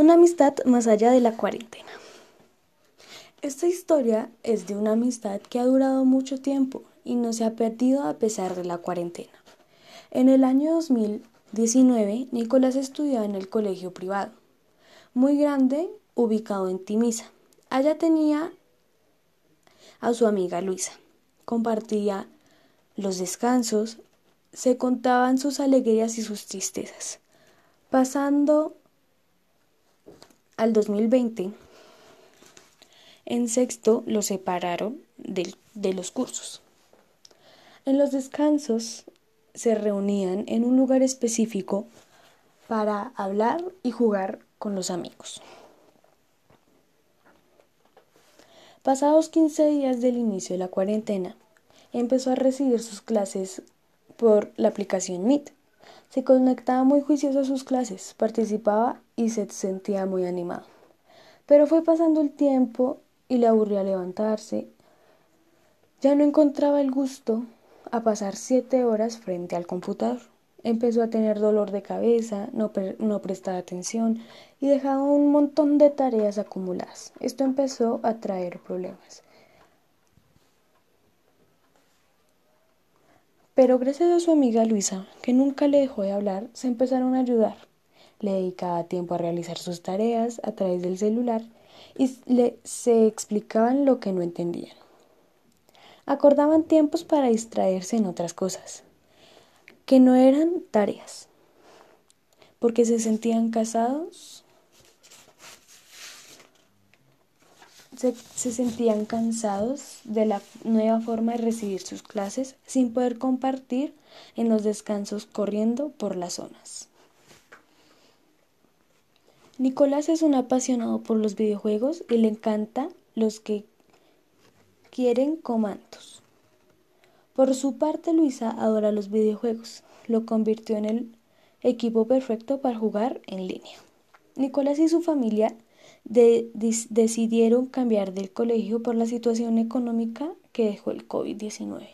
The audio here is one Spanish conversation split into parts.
Una amistad más allá de la cuarentena. Esta historia es de una amistad que ha durado mucho tiempo y no se ha perdido a pesar de la cuarentena. En el año 2019, Nicolás estudiaba en el colegio privado, muy grande, ubicado en Timisa. Allá tenía a su amiga Luisa. Compartía los descansos, se contaban sus alegrías y sus tristezas. Pasando al 2020, en sexto los separaron de los cursos. En los descansos se reunían en un lugar específico para hablar y jugar con los amigos. Pasados 15 días del inicio de la cuarentena, empezó a recibir sus clases por la aplicación Meet. Se conectaba muy juicioso a sus clases, participaba y se sentía muy animado. Pero fue pasando el tiempo y le aburría levantarse. Ya no encontraba el gusto a pasar siete horas frente al computador. Empezó a tener dolor de cabeza, no, no prestaba atención y dejaba un montón de tareas acumuladas. Esto empezó a traer problemas. Pero gracias a su amiga Luisa, que nunca le dejó de hablar, se empezaron a ayudar. Le dedicaba tiempo a realizar sus tareas a través del celular y le, se explicaban lo que no entendían. Acordaban tiempos para distraerse en otras cosas que no eran tareas, porque se sentían casados, se, se, sentían cansados de la nueva forma de recibir sus clases sin poder compartir en los descansos corriendo por las zonas. Nicolás es un apasionado por los videojuegos y le encanta los que quieren comandos. Por su parte, Luisa adora los videojuegos. Lo convirtió en el equipo perfecto para jugar en línea. Nicolás y su familia de, decidieron cambiar del colegio por la situación económica que dejó el COVID-19.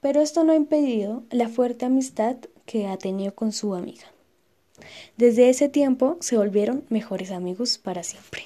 Pero esto no ha impedido la fuerte amistad que ha tenido con su amiga. Desde ese tiempo se volvieron mejores amigos para siempre.